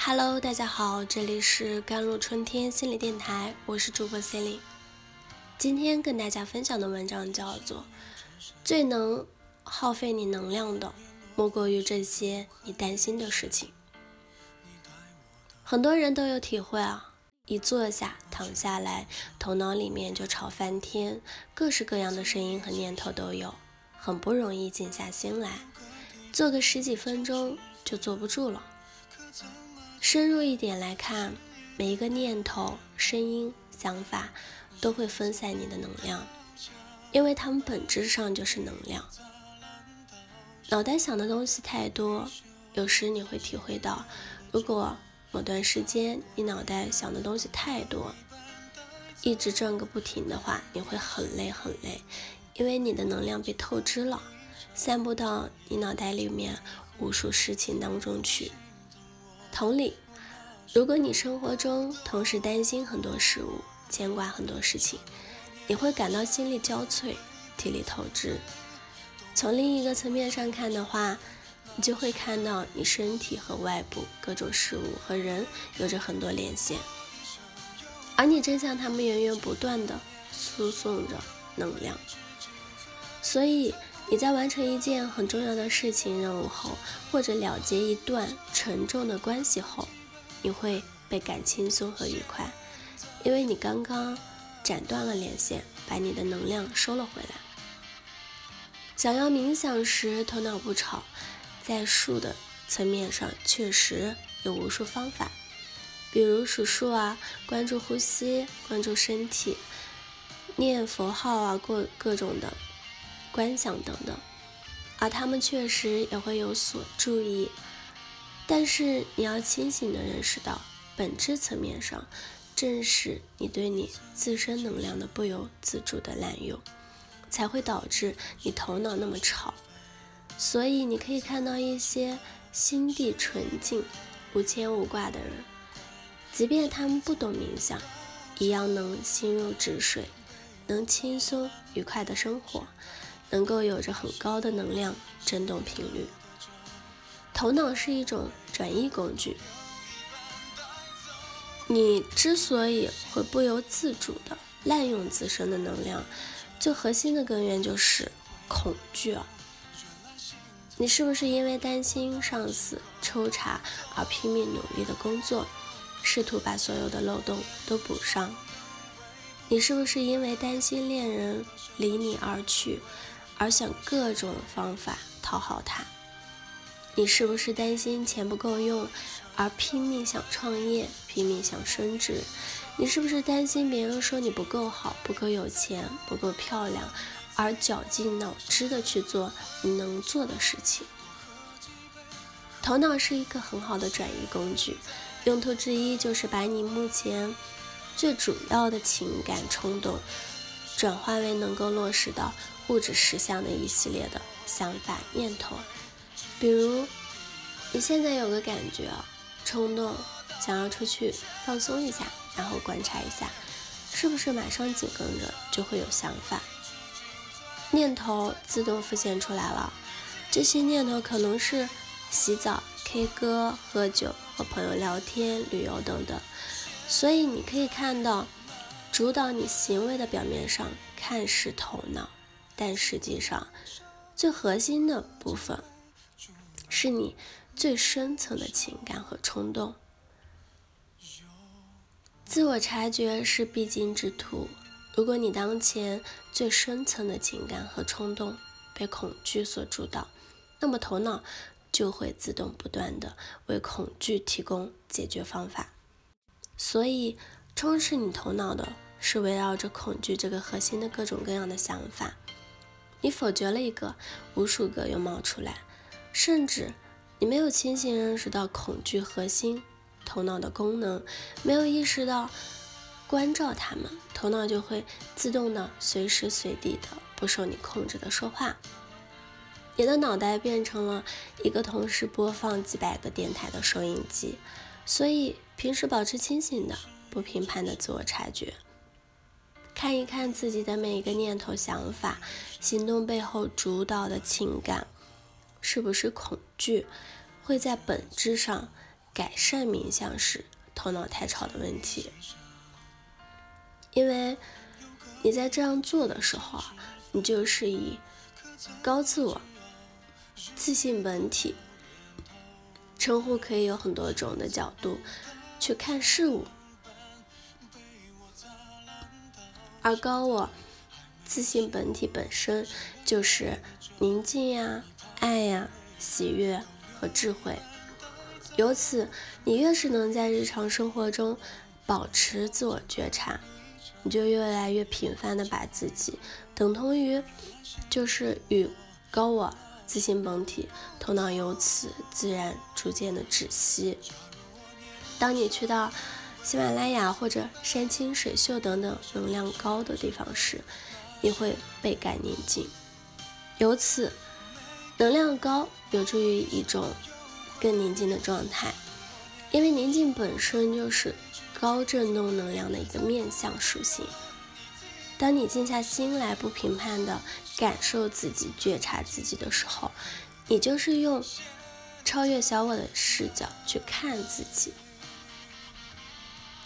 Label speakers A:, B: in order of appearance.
A: Hello，大家好，这里是甘露春天心理电台，我是主播 c e l i n e 今天跟大家分享的文章叫做《最能耗费你能量的，莫过于这些你担心的事情》。很多人都有体会啊，一坐下、躺下来，头脑里面就吵翻天，各式各样的声音和念头都有，很不容易静下心来，坐个十几分钟就坐不住了。深入一点来看，每一个念头、声音、想法都会分散你的能量，因为它们本质上就是能量。脑袋想的东西太多，有时你会体会到，如果某段时间你脑袋想的东西太多，一直转个不停的话，你会很累很累，因为你的能量被透支了，散布到你脑袋里面无数事情当中去。同理，如果你生活中同时担心很多事物，牵挂很多事情，你会感到心力交瘁，体力透支。从另一个层面上看的话，你就会看到你身体和外部各种事物和人有着很多连线，而你正向他们源源不断的输送着能量。所以。你在完成一件很重要的事情、任务后，或者了结一段沉重的关系后，你会倍感轻松和愉快，因为你刚刚斩断了连线，把你的能量收了回来。想要冥想时头脑不吵，在数的层面上确实有无数方法，比如数数啊，关注呼吸，关注身体，念佛号啊，各各种的。观想等等，而他们确实也会有所注意，但是你要清醒的认识到，本质层面上，正是你对你自身能量的不由自主的滥用，才会导致你头脑那么吵。所以你可以看到一些心地纯净、无牵无挂的人，即便他们不懂冥想，一样能心如止水，能轻松愉快的生活。能够有着很高的能量振动频率。头脑是一种转移工具。你之所以会不由自主的滥用自身的能量，最核心的根源就是恐惧！你是不是因为担心上司抽查而拼命努力的工作，试图把所有的漏洞都补上？你是不是因为担心恋人离你而去？而想各种方法讨好他，你是不是担心钱不够用，而拼命想创业，拼命想升职？你是不是担心别人说你不够好，不够有钱，不够漂亮，而绞尽脑汁的去做你能做的事情？头脑是一个很好的转移工具，用途之一就是把你目前最主要的情感冲动，转化为能够落实到。物质实相的一系列的想法念头，比如你现在有个感觉，冲动想要出去放松一下，然后观察一下，是不是马上紧跟着就会有想法念头自动浮现出来了。这些念头可能是洗澡、K 歌、喝酒、和朋友聊天、旅游等等。所以你可以看到，主导你行为的表面上看是头脑。但实际上，最核心的部分是你最深层的情感和冲动。自我察觉是必经之途。如果你当前最深层的情感和冲动被恐惧所主导，那么头脑就会自动不断的为恐惧提供解决方法。所以，充斥你头脑的是围绕着恐惧这个核心的各种各样的想法。你否决了一个，无数个又冒出来，甚至你没有清醒认识到恐惧核心头脑的功能，没有意识到关照他们，头脑就会自动的随时随地的不受你控制的说话。你的脑袋变成了一个同时播放几百个电台的收音机，所以平时保持清醒的、不评判的自我察觉。看一看自己的每一个念头、想法、行动背后主导的情感，是不是恐惧？会在本质上改善冥想时头脑太吵的问题，因为你在这样做的时候啊，你就是以高自我、自信本体。称呼可以有很多种的角度去看事物，而高我自信本体本身就是宁静呀、爱呀、喜悦和智慧。由此，你越是能在日常生活中保持自我觉察，你就越来越频繁的把自己等同于就是与高我。自信本体，头脑由此自然逐渐的窒息。当你去到喜马拉雅或者山清水秀等等能量高的地方时，你会倍感宁静。由此，能量高有助于一种更宁静的状态，因为宁静本身就是高振动能量的一个面向属性。当你静下心来，不评判的感受自己、觉察自己的时候，你就是用超越小我的视角去看自己。